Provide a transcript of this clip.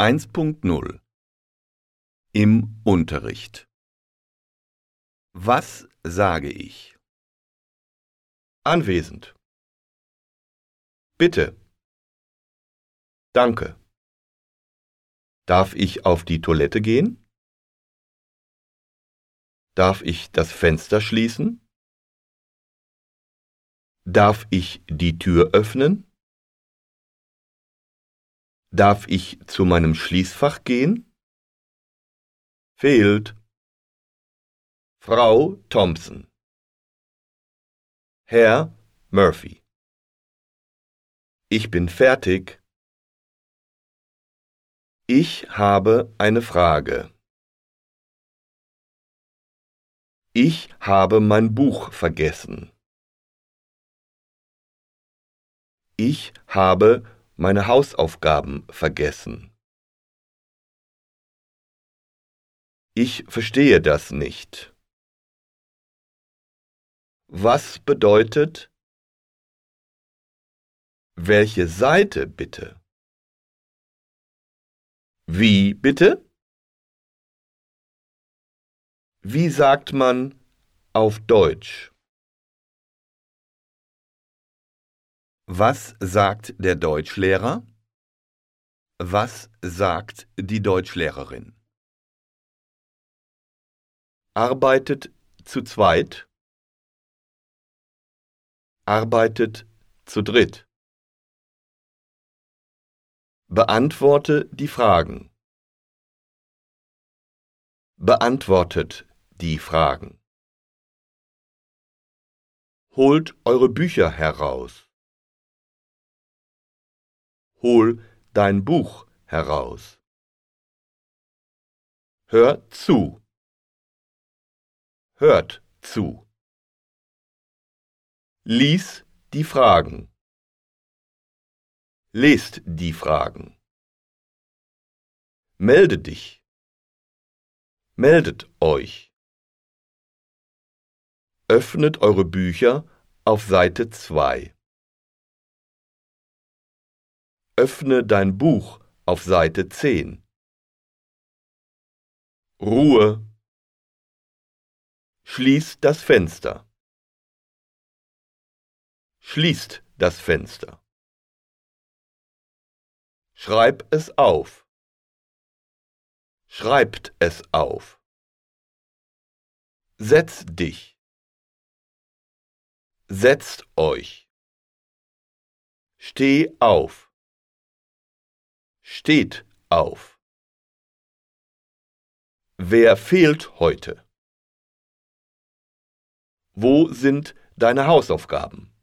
1.0 Im Unterricht Was sage ich? Anwesend. Bitte. Danke. Darf ich auf die Toilette gehen? Darf ich das Fenster schließen? Darf ich die Tür öffnen? Darf ich zu meinem Schließfach gehen? Fehlt. Frau Thompson. Herr Murphy. Ich bin fertig. Ich habe eine Frage. Ich habe mein Buch vergessen. Ich habe meine Hausaufgaben vergessen. Ich verstehe das nicht. Was bedeutet welche Seite bitte? Wie bitte? Wie sagt man auf Deutsch? Was sagt der Deutschlehrer? Was sagt die Deutschlehrerin? Arbeitet zu zweit? Arbeitet zu dritt? Beantworte die Fragen. Beantwortet die Fragen. Holt eure Bücher heraus. Hol dein Buch heraus. Hör zu. Hört zu. Lies die Fragen. Lest die Fragen. Melde dich. Meldet euch. Öffnet eure Bücher auf Seite 2. Öffne dein Buch auf Seite 10. Ruhe. Schließ das Fenster. Schließt das Fenster. Schreib es auf. Schreibt es auf. Setz dich. Setzt euch. Steh auf steht auf. Wer fehlt heute? Wo sind deine Hausaufgaben?